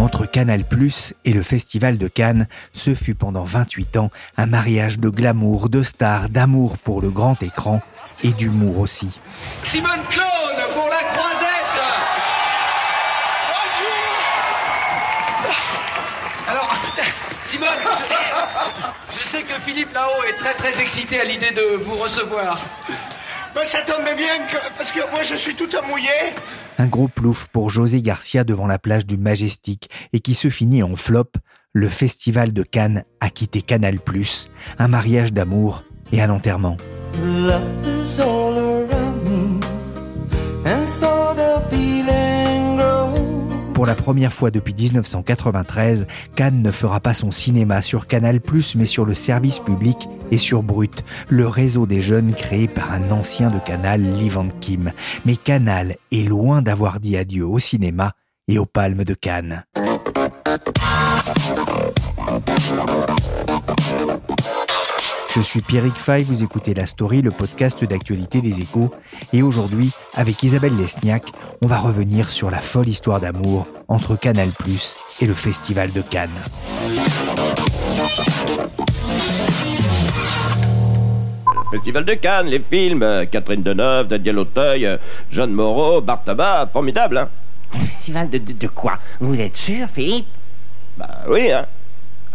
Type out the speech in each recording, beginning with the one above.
Entre Canal Plus et le Festival de Cannes, ce fut pendant 28 ans un mariage de glamour, de stars, d'amour pour le grand écran et d'humour aussi. Simone Claude pour la croisette Alors, Simone, je, je sais que Philippe là-haut est très très excité à l'idée de vous recevoir. Ben, ça tombe bien que- parce que moi je suis tout mouillé. Un gros plouf pour José Garcia devant la plage du Majestic et qui se finit en flop. Le Festival de Cannes a quitté Canal un mariage d'amour et un enterrement. Pour la première fois depuis 1993, Cannes ne fera pas son cinéma sur Canal+, mais sur le service public et sur Brut, le réseau des jeunes créé par un ancien de Canal, Lee Van Kim. Mais Canal est loin d'avoir dit adieu au cinéma et aux palmes de Cannes. Je suis Pierrick Fay, vous écoutez La Story, le podcast d'actualité des échos. Et aujourd'hui, avec Isabelle Lesniak, on va revenir sur la folle histoire d'amour entre Canal+, et le Festival de Cannes. Festival de Cannes, les films, Catherine Deneuve, Daniel Auteuil, Jeanne Moreau, Bartaba, formidable, hein Festival de, de, de quoi? Vous êtes sûr, Philippe? Bah oui, hein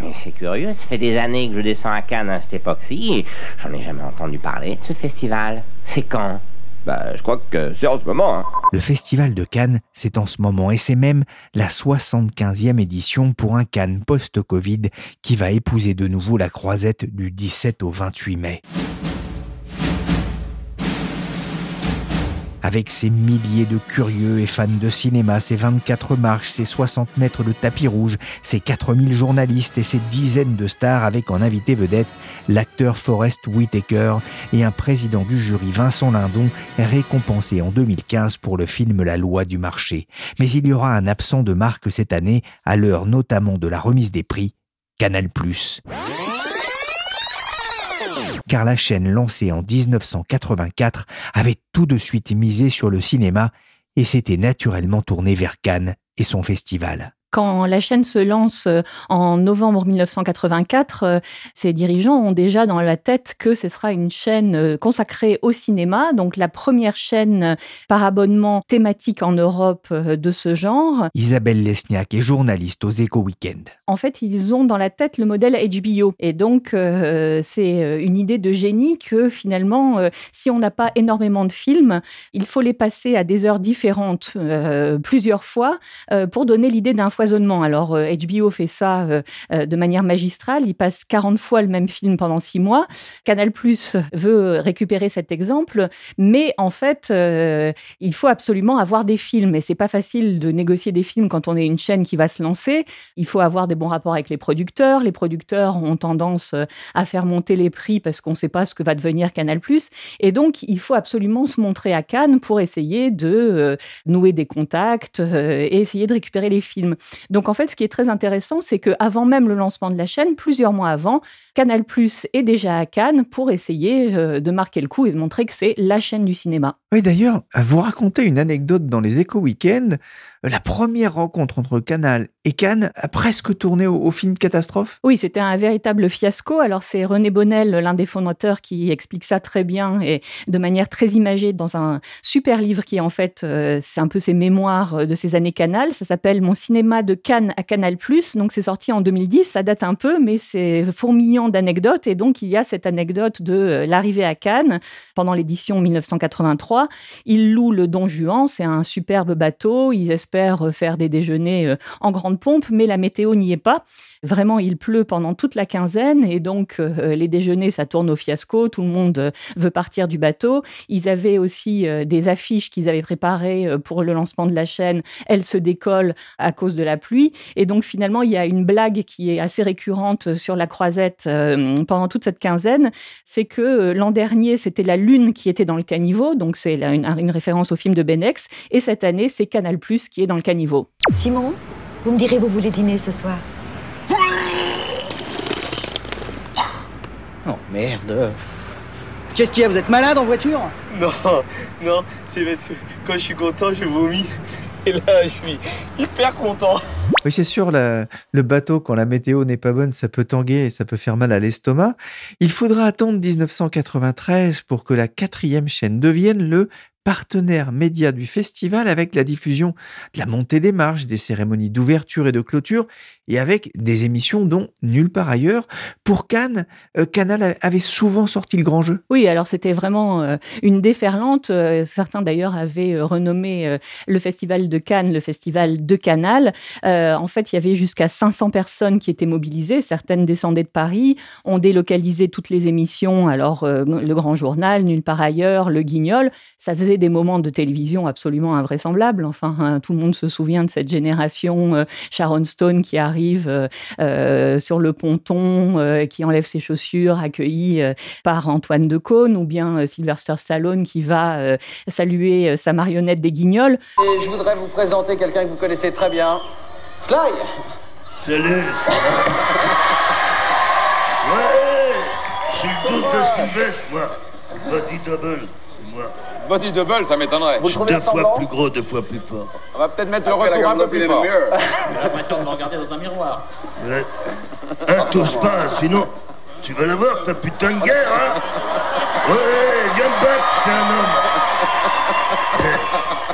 Mais c'est curieux, ça fait des années que je descends à Cannes à cette époque-ci et j'en ai jamais entendu parler de ce festival. C'est quand? Bah je crois que c'est en ce moment, hein Le Festival de Cannes, c'est en ce moment et c'est même la 75e édition pour un Cannes post-Covid qui va épouser de nouveau la croisette du 17 au 28 mai. Avec ses milliers de curieux et fans de cinéma, ses 24 marches, ses 60 mètres de tapis rouge, ses 4000 journalistes et ses dizaines de stars avec en invité vedette l'acteur Forrest Whitaker et un président du jury Vincent Lindon récompensé en 2015 pour le film La loi du marché. Mais il y aura un absent de marque cette année, à l'heure notamment de la remise des prix, Canal+. Car la chaîne lancée en 1984 avait tout de suite misé sur le cinéma et s'était naturellement tournée vers Cannes et son festival. Quand la chaîne se lance euh, en novembre 1984, euh, ses dirigeants ont déjà dans la tête que ce sera une chaîne euh, consacrée au cinéma, donc la première chaîne par abonnement thématique en Europe de ce genre. Isabelle Lesniak est journaliste aux Éco Weekend. En fait, ils ont dans la tête le modèle HBO. Et donc, euh, c'est une idée de génie que finalement, euh, si on n'a pas énormément de films, il faut les passer à des heures différentes euh, plusieurs fois pour donner l'idée d'un foisonnement. Alors, euh, HBO fait ça euh, euh, de manière magistrale. Il passe 40 fois le même film pendant six mois. Canal Plus veut récupérer cet exemple, mais en fait, euh, il faut absolument avoir des films. Et c'est pas facile de négocier des films quand on est une chaîne qui va se lancer. Il faut avoir des bons rapports avec les producteurs. Les producteurs ont tendance euh, à faire monter les prix parce qu'on ne sait pas ce que va devenir Canal+. Et donc, il faut absolument se montrer à Cannes pour essayer de euh, nouer des contacts euh, et essayer de récupérer les films. Donc, en fait, ce qui est très intéressant, c'est que avant même le lancement de la chaîne, plusieurs mois avant, Canal+ est déjà à Cannes pour essayer euh, de marquer le coup et de montrer que c'est la chaîne du cinéma. Oui, d'ailleurs, vous racontez une anecdote dans les Éco Weekend. La première rencontre entre Canal et Cannes a presque tourné au, au film Catastrophe? Oui, c'était un véritable fiasco. Alors c'est René Bonnel, l'un des fondateurs, qui explique ça très bien et de manière très imagée dans un super livre qui en fait, euh, c'est un peu ses mémoires de ces années Canal. Ça s'appelle Mon cinéma de Cannes à Canal+. Donc c'est sorti en 2010, ça date un peu, mais c'est fourmillant d'anecdotes. Et donc il y a cette anecdote de l'arrivée à Cannes pendant l'édition 1983. Ils louent le Don Juan, c'est un superbe bateau. Ils espèrent faire des déjeuners en grande pompe, mais la météo n'y est pas. Vraiment, il pleut pendant toute la quinzaine et donc euh, les déjeuners, ça tourne au fiasco. Tout le monde euh, veut partir du bateau. Ils avaient aussi euh, des affiches qu'ils avaient préparées pour le lancement de la chaîne. Elles se décollent à cause de la pluie. Et donc finalement, il y a une blague qui est assez récurrente sur la croisette pendant toute cette quinzaine. C'est que l'an dernier, c'était la Lune qui était dans le caniveau. Donc c'est une référence au film de Benex. Et cette année, c'est Canal Plus qui est dans le caniveau. Simon, vous me direz, vous voulez dîner ce soir Oh merde. Qu'est-ce qu'il y a Vous êtes malade en voiture? Non, non, c'est parce que quand je suis content, je vomis. Et là, je suis hyper content. Oui, c'est sûr, le bateau, quand la météo n'est pas bonne, ça peut tanguer et ça peut faire mal à l'estomac. Il faudra attendre 1993 pour que la quatrième chaîne devienne le partenaire média du festival avec la diffusion de la montée des marches, des cérémonies d'ouverture et de clôture et avec des émissions dont nulle part ailleurs. Pour Cannes, euh, Canal avait souvent sorti le grand jeu. Oui, alors c'était vraiment euh, une déferlante. Euh, certains d'ailleurs avaient renommé le festival de Cannes le festival de Canal. en fait, il y avait jusqu'à 500 personnes qui étaient mobilisées. Certaines descendaient de Paris, ont délocalisé toutes les émissions. Alors, le grand journal, nulle part ailleurs, le guignol. Ça faisait des moments de télévision absolument invraisemblables. Enfin, hein, tout le monde se souvient de cette génération Sharon Stone qui arrive euh, euh, sur le ponton, qui enlève ses chaussures, accueillie par Antoine de Caunes, ou bien Sylvester Stallone qui va saluer sa marionnette des Guignols. Et je voudrais vous présenter quelqu'un que vous connaissez très bien, Sly. Salut. ouais, je suis le de Sylvestre, moi. Body double, Body double, ça m'étonnerait. Vous deux fois plus gros, deux fois plus fort. On va peut-être mettre le retour un peu plus fort. J'ai l'impression de me regarder dans un miroir. Hein, t'oses pas, sinon tu vas la voir, ta putain de guerre, hein Ouais, viens me battre, t'es un homme.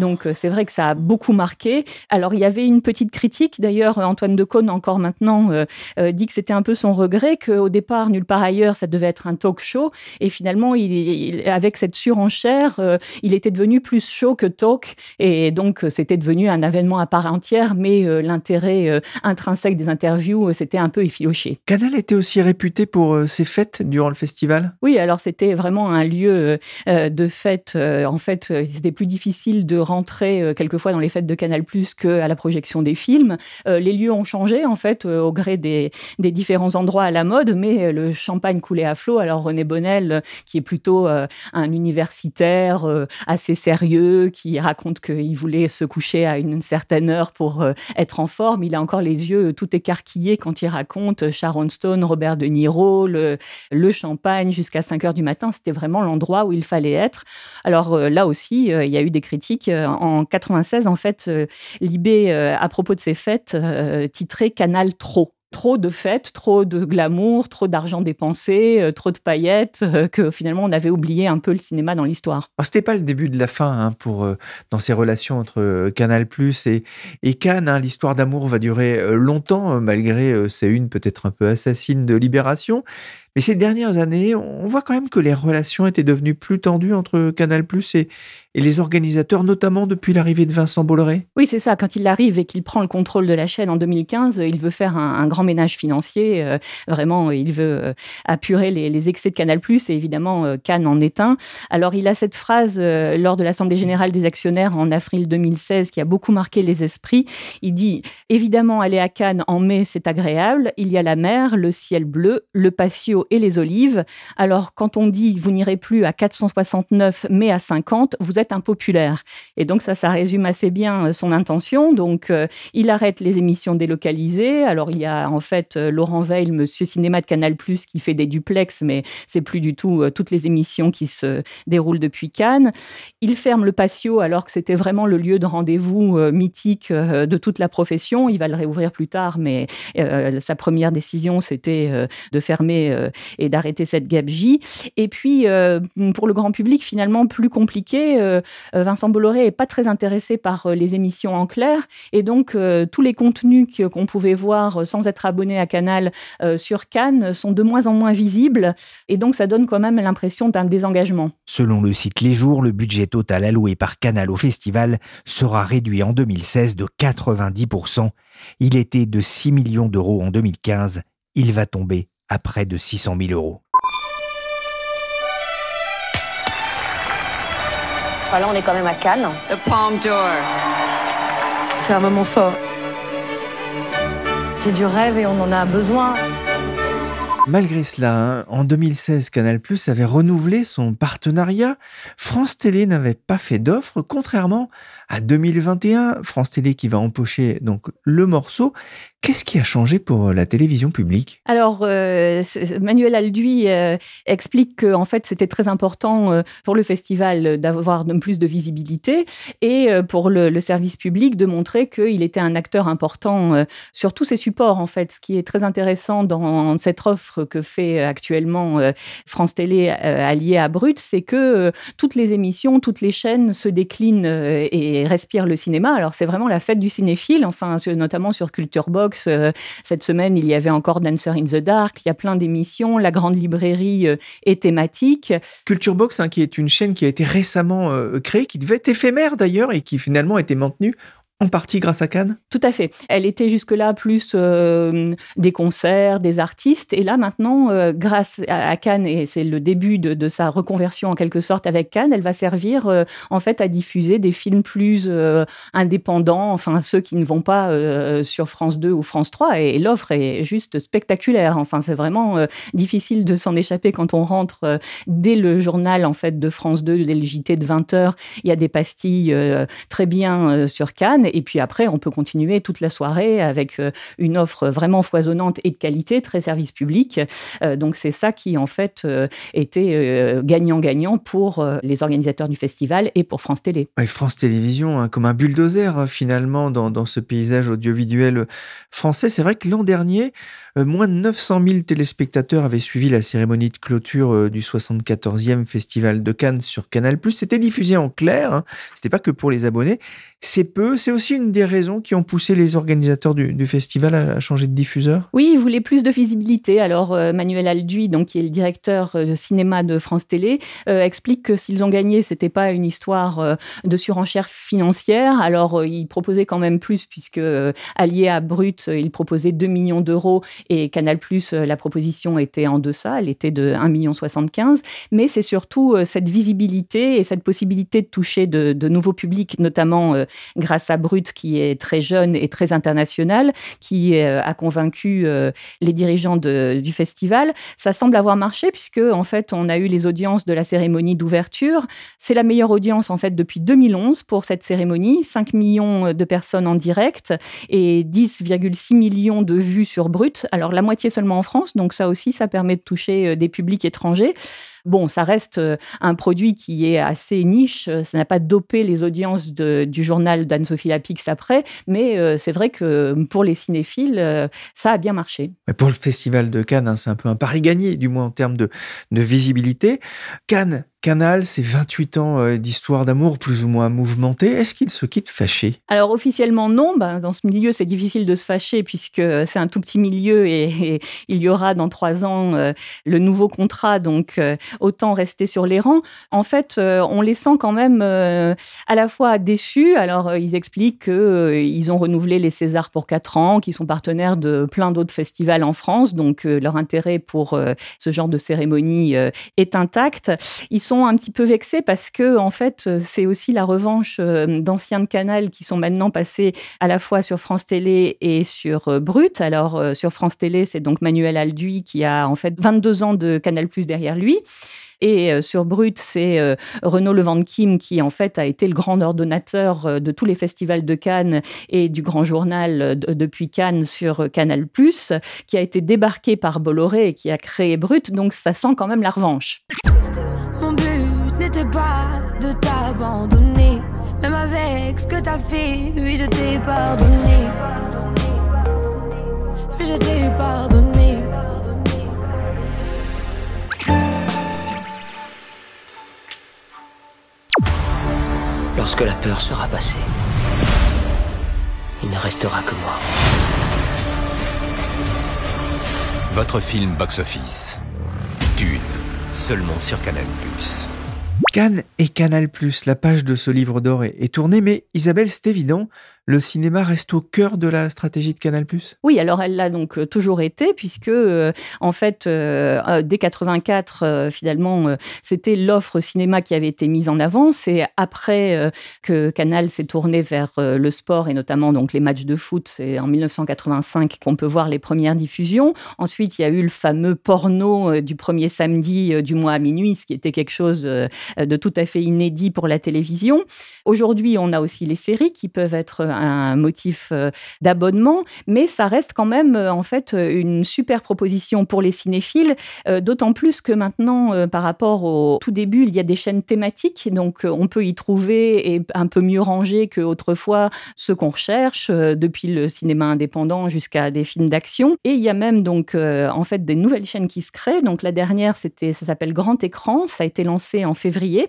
Donc euh, c'est vrai que ça a beaucoup marqué. Alors il y avait une petite critique, d'ailleurs Antoine Decaune encore maintenant euh, euh, dit que c'était un peu son regret qu'au départ nulle part ailleurs ça devait être un talk show. Et finalement il, avec cette surenchère il était devenu plus show que talk. Et donc c'était devenu un événement à part entière. Mais l'intérêt intrinsèque des interviews c'était un peu effiloché. Canal était aussi réputé pour ses fêtes durant le festival? Oui alors c'était vraiment un lieu de fête en fait c'était plus difficile de rentrer euh, quelquefois dans les fêtes de Canal Plus qu'à la projection des films. Euh, les lieux ont changé en fait euh, au gré des, différents endroits à la mode, mais le champagne coulait à flot. Alors René Bonnel, qui est plutôt un universitaire assez sérieux, qui raconte qu'il voulait se coucher à une certaine heure pour être en forme, il a encore les yeux tout écarquillés quand il raconte Sharon Stone, Robert De Niro, le, le champagne jusqu'à 5 heures du matin. C'était vraiment l'endroit où il fallait être. Alors là aussi, il y a eu des critiques en 96, en fait, euh, Libé, euh, à propos de ces fêtes, euh, titrait Canal trop trop de fêtes, trop de glamour, trop d'argent dépensé, trop de paillettes, que finalement on avait oublié un peu le cinéma dans l'histoire. C'était pas le début de la fin hein, pour dans ces relations entre Canal Plus et, et Cannes. Hein. L'histoire d'amour va durer longtemps malgré ces une peut-être un peu assassine de Libération. Mais ces dernières années, on voit quand même que les relations étaient devenues plus tendues entre Canal Plus et, les organisateurs, notamment depuis l'arrivée de Vincent Bolloré Oui, c'est ça. Quand il arrive et qu'il prend le contrôle de la chaîne en 2015, il veut faire un, grand ménage financier. Euh, vraiment, il veut euh, apurer les, excès de Canal+, et évidemment, euh, Cannes en est un. Alors, il a cette phrase lors de l'Assemblée générale des actionnaires en avril 2016 qui a beaucoup marqué les esprits. Il dit « Évidemment, aller à Cannes en mai, c'est agréable. Il y a la mer, le ciel bleu, le patio et les olives. Alors, quand on dit « Vous n'irez plus à 469, mais à 50 », vous impopulaire. Et donc ça, ça résume assez bien euh, son intention. Donc euh, il arrête les émissions délocalisées. Alors il y a en fait euh, Laurent Veil, Monsieur Cinéma de Canal+, qui fait des duplex, mais c'est plus du tout toutes les émissions qui se déroulent depuis Cannes. Il ferme le patio alors que c'était vraiment le lieu de rendez-vous mythique de toute la profession. Il va le réouvrir plus tard, mais sa première décision, c'était de fermer et d'arrêter cette gabegie. Et puis, pour le grand public, finalement, plus compliqué, Vincent Bolloré est pas très intéressé par les émissions en clair. Et donc, tous les contenus qu'on pouvait voir sans être abonné à Canal sur Cannes sont de moins en moins visibles. Et donc, ça donne quand même l'impression d'un désengagement. Selon le site Les Jours, le budget total alloué par Canal au festival sera réduit en 2016 de 90%. Il était de 6 millions d'euros en 2015. Il va tomber à près de 600 000 euros. Voilà, on est quand même à Cannes. The Palm Door. C'est un moment fort. C'est du rêve et on en a besoin. Malgré cela, hein, en 2016, Canal Plus avait renouvelé son partenariat. France Télé n'avait pas fait d'offre, contrairement à 2021. France Télé qui va empocher donc le morceau. Qu'est-ce qui a changé pour la télévision publique? Alors, euh, Manuel Alduy euh, explique que en fait, c'était très important euh, pour le festival d'avoir plus de visibilité et pour le, service public de montrer qu'il était un acteur important sur tous ses supports. En fait, ce qui est très intéressant dans cette offre que fait actuellement France Télé alliée à Brut, c'est que toutes les émissions, toutes les chaînes se déclinent et respirent le cinéma. Alors, c'est vraiment la fête du cinéphile, enfin, notamment sur Culture Box euh, cette semaine, il y avait encore Dancer in the Dark. Il y a plein d'émissions. La grande librairie euh, est thématique. Culture Box, hein, qui est une chaîne qui a été récemment euh, créée, qui devait être éphémère d'ailleurs et qui finalement a été maintenue en partie grâce à Cannes Tout à fait. Elle était jusque-là plus euh, des concerts, des artistes. Et là, maintenant, euh, grâce à, Cannes, et c'est le début de, sa reconversion en quelque sorte avec Cannes, elle va servir euh, en fait à diffuser des films plus indépendants, enfin ceux qui ne vont pas sur France 2 ou France 3. Et, l'offre est juste spectaculaire. Enfin, c'est vraiment difficile de s'en échapper quand on rentre dès le journal en fait de France 2, dès le JT de 20h. Il y a des pastilles très bien sur Cannes. Et puis après, on peut continuer toute la soirée avec euh, une offre vraiment foisonnante et de qualité, très service public. Euh, donc c'est ça qui, en fait, euh, était gagnant-gagnant pour les organisateurs du festival et pour France Télé. France Télévisions, hein, comme un bulldozer finalement dans, dans ce paysage audiovisuel français. C'est vrai que l'an dernier, moins de 900 000 téléspectateurs avaient suivi la cérémonie de clôture du 74e Festival de Cannes sur Canal+. C'était diffusé en clair, hein. c'était pas que pour les abonnés. C'est peu, c'est aussi une des raisons qui ont poussé les organisateurs du, festival à, changer de diffuseur? Oui, ils voulaient plus de visibilité. Alors euh, Manuel Alduy, donc qui est le directeur cinéma de France Télé, explique que s'ils ont gagné, c'était pas une histoire de surenchère financière. Alors il proposait quand même plus puisque allié à Brut, il proposait 2 millions d'euros et Canal+, euh, la proposition était en deçà, elle était de 1,75 million. Mais c'est surtout euh, cette visibilité et cette possibilité de toucher de, nouveaux publics, notamment euh, grâce à Brut, qui est très jeune et très international, qui a convaincu les dirigeants du festival. Ça semble avoir marché puisque, en fait, on a eu les audiences de la cérémonie d'ouverture. C'est la meilleure audience, en fait, depuis 2011 pour cette cérémonie. 5 millions de personnes en direct et 10,6 millions de vues sur Brut. Alors la moitié seulement en France, donc ça aussi, ça permet de toucher euh, des publics étrangers. Bon, ça reste euh, un produit qui est assez niche. Euh, ça n'a pas dopé les audiences du journal d'Anne-Sophie Lapix après, mais c'est vrai que pour les cinéphiles, ça a bien marché. pour le Festival de Cannes, hein, c'est un peu un pari gagné, du moins en termes de visibilité. Cannes Canal, c'est 28 ans euh, d'histoire d'amour plus ou moins mouvementée. Est-ce qu'ils se quittent fâchés Alors officiellement non. Ben, dans ce milieu, c'est difficile de se fâcher puisque c'est un tout petit milieu et, il y aura dans trois ans euh, le nouveau contrat. Donc euh, autant rester sur les rangs. En fait, on les sent quand même à la fois déçus. Alors ils expliquent qu'ils ont renouvelé les Césars pour quatre ans, qu'ils sont partenaires de plein d'autres festivals en France. Donc leur intérêt pour ce genre de cérémonie est intact. Un petit peu vexés parce que, en fait, c'est aussi la revanche euh, d'anciens de Canal qui sont maintenant passés à la fois sur France Télé et sur euh, Brut. Alors, euh, sur France Télé, c'est donc Manuel Alduy qui a en fait 22 ans de Canal Plus derrière lui. Et sur Brut, c'est Renaud Levent qui, en fait, a été le grand ordonnateur de tous les festivals de Cannes et du Grand Journal depuis Cannes sur Canal+, qui a été débarqué par Bolloré et qui a créé Brut. Donc, ça sent quand même la revanche c'était pas de t'abandonner. Même avec ce que t'as fait, oui, je t'ai pardonné. Je t'ai pardonné. Lorsque la peur sera passée, il ne restera que moi. Votre film box-office. Dune, seulement sur Canal ⁇ Cannes et Canal+, la page de ce livre d'or est, est tournée, mais Isabelle, c'est évident, le cinéma reste au cœur de la stratégie de Canal+? Oui, alors elle l'a donc euh, toujours été, puisque euh, en fait, euh, dès 84, finalement, c'était l'offre cinéma qui avait été mise en avant. C'est après que Canal s'est tourné vers le sport et notamment donc les matchs de foot. C'est en 1985 qu'on peut voir les premières diffusions. Ensuite, il y a eu le fameux porno du premier samedi du mois à minuit, ce qui était quelque chose de tout à fait inédit pour la télévision. Aujourd'hui, on a aussi les séries qui peuvent être un motif euh, d'abonnement, mais ça reste quand même euh, en fait une super proposition pour les cinéphiles, euh, d'autant plus que maintenant, par rapport au tout début, il y a des chaînes thématiques, donc on peut y trouver et un peu mieux rangé qu'autrefois ce qu'on recherche, depuis le cinéma indépendant jusqu'à des films d'action. Et il y a même donc en fait des nouvelles chaînes qui se créent. Donc la dernière, c'était, ça s'appelle Grand Écran, ça a été lancé en février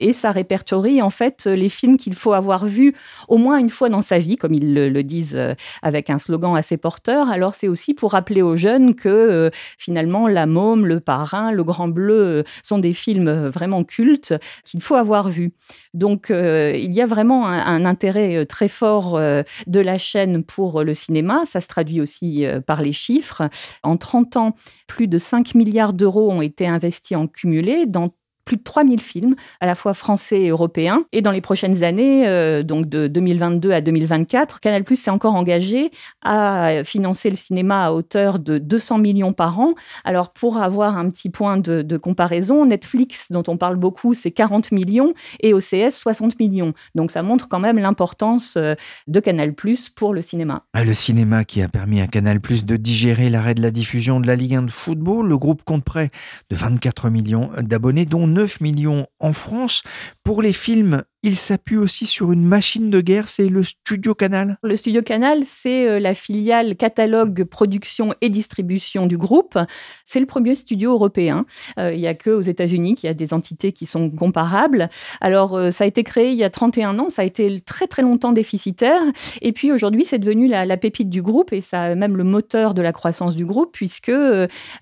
et ça répertorie en fait les films qu'il faut avoir vus au moins une fois dans sa vie, comme ils le, disent euh, avec un slogan assez porteur. Alors c'est aussi pour rappeler aux jeunes que euh, finalement La Môme, Le Parrain, Le Grand Bleu euh, sont des films vraiment cultes qu'il faut avoir vus. Donc il y a vraiment un, intérêt très fort de la chaîne pour le cinéma. Ça se traduit aussi par les chiffres. En 30 ans, plus de 5 milliards d'euros ont été investis en cumulé dans plus de 3000 films, à la fois français et européens. Et dans les prochaines années, euh, donc de 2022 à 2024, Canal s'est encore engagé à financer le cinéma à hauteur de 200 millions par an. Alors, pour avoir un petit point de, comparaison, Netflix, dont on parle beaucoup, c'est 40 millions et OCS, 60 millions. Donc, ça montre quand même l'importance euh, de Canal pour le cinéma. Ah, le cinéma qui a permis à Canal de digérer l'arrêt de la diffusion de la Ligue 1 de football. Le groupe compte près de 24 millions d'abonnés, dont 9 millions en France. Pour les films il s'appuie aussi sur une machine de guerre, c'est le Studio Canal. Le Studio Canal, c'est euh, la filiale catalogue, production et distribution du groupe. C'est le premier studio européen. Euh, il n'y a que aux États-Unis qu'il y a des entités qui sont comparables. Alors, euh, ça a été créé il y a 31 ans, ça a été très très longtemps déficitaire. Et puis aujourd'hui, c'est devenu la, pépite du groupe et ça même le moteur de la croissance du groupe, puisque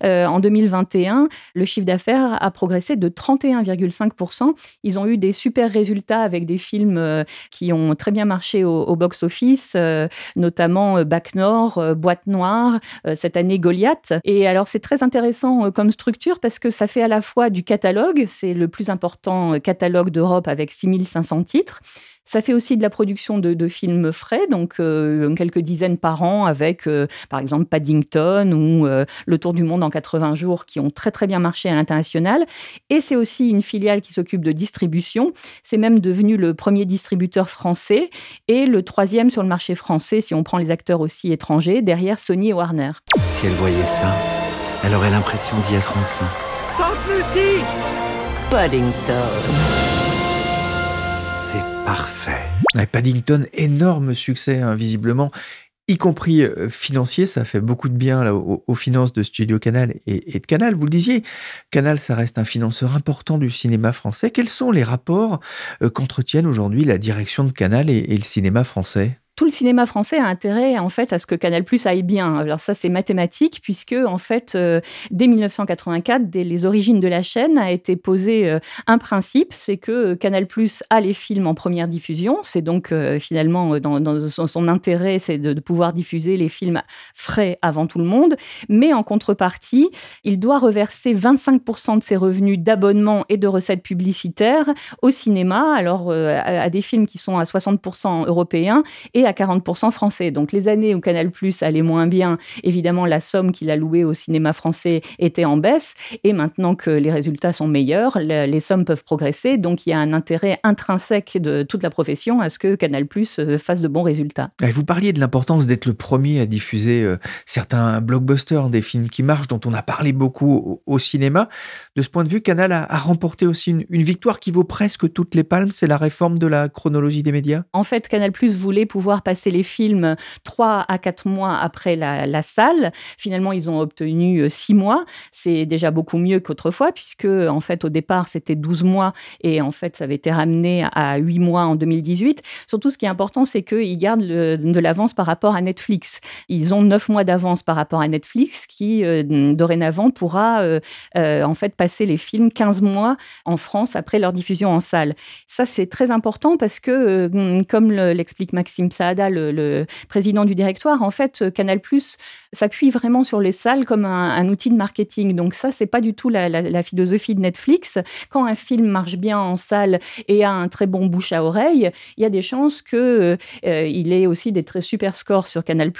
en 2021, le chiffre d'affaires a progressé de 31,5%. Ils ont eu des super résultats avec des films euh, qui ont très bien marché au, box-office, euh, notamment euh, Bac Nord, Boîte Noire, cette année Goliath. Et alors, c'est très intéressant comme structure parce que ça fait à la fois du catalogue, c'est le plus important catalogue d'Europe avec 6500 titres. Ça fait aussi de la production de, films frais, donc euh, quelques dizaines par an avec, euh, par exemple, Paddington ou euh, Le Tour du Monde en 80 jours qui ont très très bien marché à l'international. Et c'est aussi une filiale qui s'occupe de distribution. C'est même devenu le premier distributeur français et le troisième sur le marché français si on prend les acteurs aussi étrangers, derrière Sony et Warner. Si elle voyait ça, elle aurait l'impression d'y être enfin. Paddington parfait. Paddington, énorme succès, hein, visiblement, y compris euh, financier. Ça fait beaucoup de bien aux, finances de Studio Canal et, de Canal. Vous le disiez, Canal, ça reste un financeur important du cinéma français. Quels sont les rapports euh, qu'entretiennent aujourd'hui la direction de Canal et le cinéma français? Tout le cinéma français a intérêt en fait à ce que Canal+ aille bien. Alors ça c'est mathématique puisque en fait euh, dès 1984, dès les origines de la chaîne a été posé euh, un principe, c'est que euh, Canal+ a les films en première diffusion. C'est donc finalement dans, son, intérêt, c'est de, pouvoir diffuser les films frais avant tout le monde. Mais en contrepartie, il doit reverser 25% de ses revenus d'abonnement et de recettes publicitaires au cinéma. Alors à, des films qui sont à 60% européens et à 40% français. Donc les années où Canal Plus allait moins bien, évidemment, la somme qu'il a louée au cinéma français était en baisse. Et maintenant que les résultats sont meilleurs, les sommes peuvent progresser. Donc il y a un intérêt intrinsèque de toute la profession à ce que Canal Plus euh, fasse de bons résultats. Vous parliez de l'importance d'être le premier à diffuser euh, certains blockbusters, des films qui marchent, dont on a parlé beaucoup au, cinéma. De ce point de vue, Canal a, remporté aussi une, une victoire qui vaut presque toutes les palmes, c'est la réforme de la chronologie des médias? En fait, Canal Plus voulait pouvoir passer les films trois à quatre mois après la, salle. Finalement, ils ont obtenu euh, six mois. C'est déjà beaucoup mieux qu'autrefois, puisque en fait, au départ, c'était 12 mois et en fait, ça avait été ramené à huit mois en 2018. Surtout, ce qui est important, c'est qu'ils gardent de l'avance par rapport à Netflix. Ils ont neuf mois d'avance par rapport à Netflix, qui euh, dorénavant pourra euh, en fait passer les films 15 mois en France après leur diffusion en salle. Ça, c'est très important parce que, comme l'explique Maxime Le, président du directoire, en fait, Canal Plus s'appuie vraiment sur les salles comme un, outil de marketing. Donc ça, c'est pas du tout la, philosophie de Netflix. Quand un film marche bien en salle et a un très bon bouche à oreille, il y a des chances que euh, il ait aussi des très super scores sur Canal+.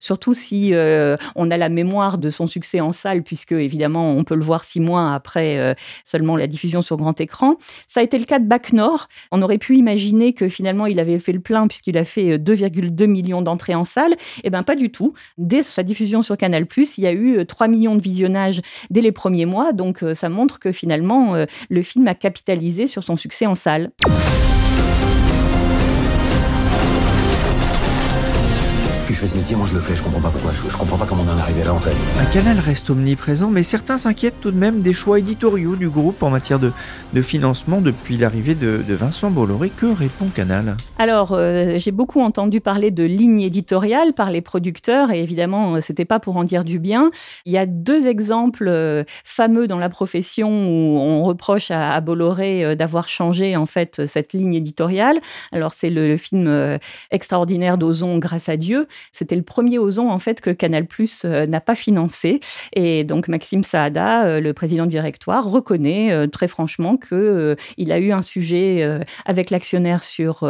Surtout si euh, on a la mémoire de son succès en salle, puisque évidemment on peut le voir six mois après euh, seulement la diffusion sur grand écran. Ça a été le cas de Bac Nord. On aurait pu imaginer que finalement il avait fait le plein puisqu'il a fait 2,2 millions d'entrées en salle. Eh bien pas du tout. Dès sa diffusion sur Canal+, il y a eu 3 euh, millions de visionnages dès les premiers mois, donc euh, ça montre que finalement, euh, le film a capitalisé sur son succès en salle. Je fais ce métier, moi je le fais, je comprends pas pourquoi, je, comprends pas comment on en est arrivé là en fait. Un canal reste omniprésent, mais certains s'inquiètent tout de même des choix éditoriaux du groupe en matière de, de financement depuis l'arrivée de, Vincent Bolloré. Que répond Canal? Alors, euh, j'ai beaucoup entendu parler de ligne éditoriale par les producteurs, et évidemment, euh, c'était pas pour en dire du bien. Il y a deux exemples euh, fameux dans la profession où on reproche à, Bolloré d'avoir changé en fait cette ligne éditoriale. Alors, c'est le, le, film extraordinaire d'Ozon, Grâce à Dieu, c'était le premier Ozon en fait que Canal+ euh, n'a pas financé. Et donc Maxime Saada, euh, le président du directoire, reconnaît euh, très franchement que il a eu un sujet avec l'actionnaire sur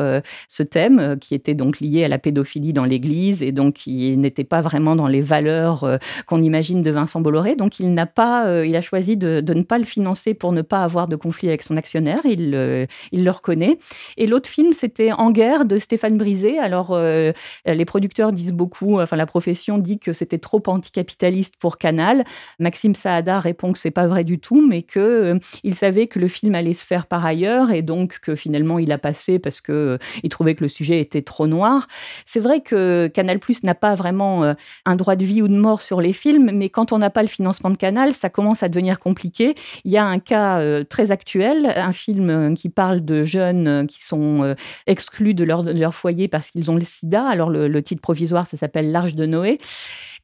ce thème qui était donc lié à la pédophilie dans l'Église et donc qui n'était pas vraiment dans les valeurs qu'on imagine de Vincent Bolloré. Donc il n'a pas, il a choisi de, ne pas le financer pour ne pas avoir de conflit avec son actionnaire. Il, il le reconnaît. Et l'autre film, c'était En guerre de Stéphane Brisé. Alors les producteurs disent beaucoup, enfin la profession dit que c'était trop anticapitaliste pour Canal. Maxime Saada répond que c'est pas vrai du tout, mais que euh, il savait que le film allait se faire par ailleurs et donc que finalement il a passé parce que euh, il trouvait que le sujet était trop noir. C'est vrai que Canal Plus n'a pas vraiment euh, un droit de vie ou de mort sur les films, mais quand on n'a pas le financement de Canal, ça commence à devenir compliqué. Il y a un cas très actuel, un film qui parle de jeunes qui sont exclus de leur, de leur foyer parce qu'ils ont le sida. Alors le, le titre provisoire ça s'appelle L'Arche de Noé.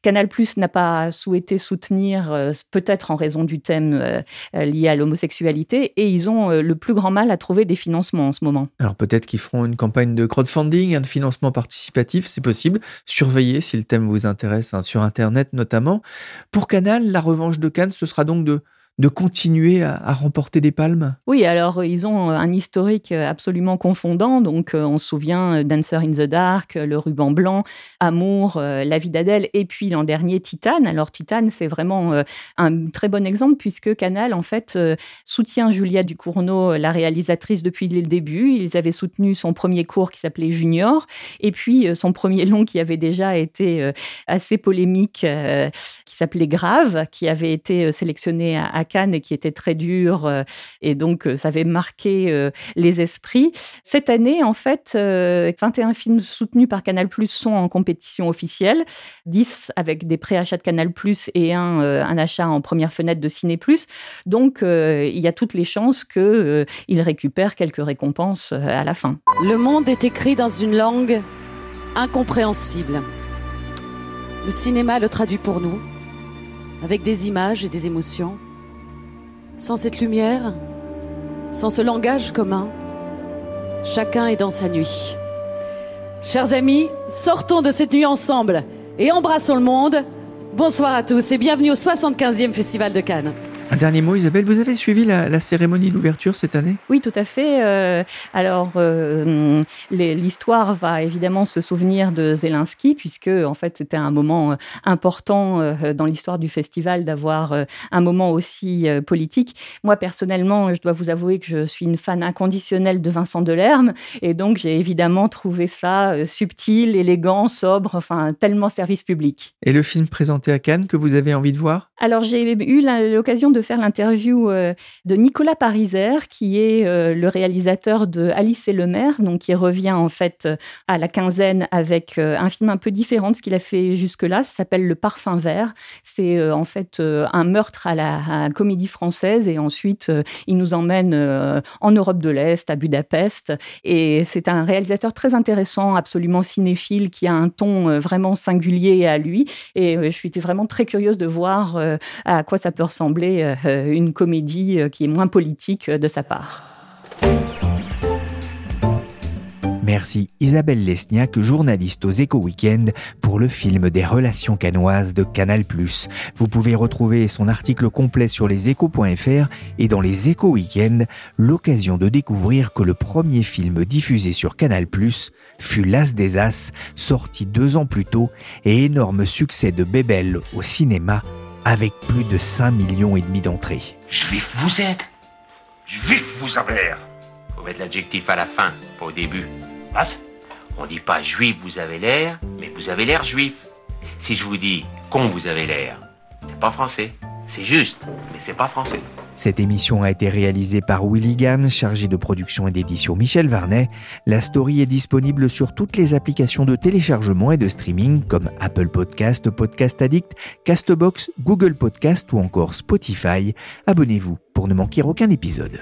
Canal Plus n'a pas souhaité soutenir, euh, peut-être en raison du thème euh, lié à l'homosexualité, et ils ont euh, le plus grand mal à trouver des financements en ce moment. Alors peut-être qu'ils feront une campagne de crowdfunding, un financement participatif, c'est possible. Surveillez si le thème vous intéresse, hein, sur Internet notamment. Pour Canal, la revanche de Cannes, ce sera donc de de continuer à, remporter des palmes? Oui, alors ils ont un historique absolument confondant. Donc on se souvient Dancer in the Dark, Le Ruban Blanc, Amour, La vie d'Adèle et puis l'an dernier Titane. Alors Titane, c'est vraiment un très bon exemple puisque Canal, en fait, soutient Julia Ducournau, la réalisatrice, depuis le début. Ils avaient soutenu son premier cours qui s'appelait Junior et puis son premier long qui avait déjà été assez polémique, qui s'appelait Grave, qui avait été sélectionné à Cannes et qui était très dur. Euh, et donc, euh, ça avait marqué euh, les esprits. Cette année, en fait, 21 films soutenus par Canal Plus sont en compétition officielle. 10 avec des préachats de Canal Plus et un, un achat en première fenêtre de Ciné Plus. Donc, il y a toutes les chances qu'il récupère quelques récompenses à la fin. Le monde est écrit dans une langue incompréhensible. Le cinéma le traduit pour nous, avec des images et des émotions. Sans cette lumière, sans ce langage commun, chacun est dans sa nuit. Chers amis, sortons de cette nuit ensemble et embrassons le monde. Bonsoir à tous et bienvenue au 75e Festival de Cannes. Un dernier mot, Isabelle, vous avez suivi la, cérémonie d'ouverture cette année? Oui, tout à fait. Euh, alors, euh, l'histoire va évidemment se souvenir de Zelensky, puisque en fait, c'était un moment euh, important dans l'histoire du festival d'avoir un moment aussi politique. Moi, personnellement, je dois vous avouer que je suis une fan inconditionnelle de Vincent Delerme, et donc j'ai évidemment trouvé ça subtil, élégant, sobre, enfin, tellement service public. Et le film présenté à Cannes que vous avez envie de voir? Alors j'ai eu l'occasion de faire l'interview euh, de Nicolas Pariser, qui est euh, le réalisateur de Alice et le maire, donc qui revient en fait euh, à la quinzaine avec un film un peu différent de ce qu'il a fait jusque-là. Ça s'appelle Le Parfum Vert. C'est en fait un meurtre à la, comédie française et ensuite il nous emmène en Europe de l'Est, à Budapest. Et c'est un réalisateur très intéressant, absolument cinéphile, qui a un ton vraiment singulier à lui. Et je suis vraiment très curieuse de voir euh, à quoi ça peut ressembler euh, une comédie euh, qui est moins politique de sa part. Merci Isabelle Lesniak, journaliste aux Éco Weekend, pour le film des relations canoises de Canal+. Vous pouvez retrouver son article complet sur leséchos.fr et dans les Éco Weekend, l'occasion de découvrir que le premier film diffusé sur Canal+, fut L'As des As, sorti deux ans plus tôt et énorme succès de Bébel au cinéma avec plus de 5 millions et demi d'entrées. Juif vous êtes Juif vous avez l'air Faut mettre l'adjectif à la fin, pas au début. Passe On dit pas juif vous avez l'air, mais vous avez l'air juif. Si je vous dis con vous avez l'air, c'est pas français. C'est juste, mais c'est pas français. Cette émission a été réalisée par Willy Gann, chargé de production et d'édition Michel Varnet. La story est disponible sur toutes les applications de téléchargement et de streaming comme Apple Podcast, Podcast Addict, Castbox, Google Podcast ou encore Spotify. Abonnez-vous pour ne manquer aucun épisode.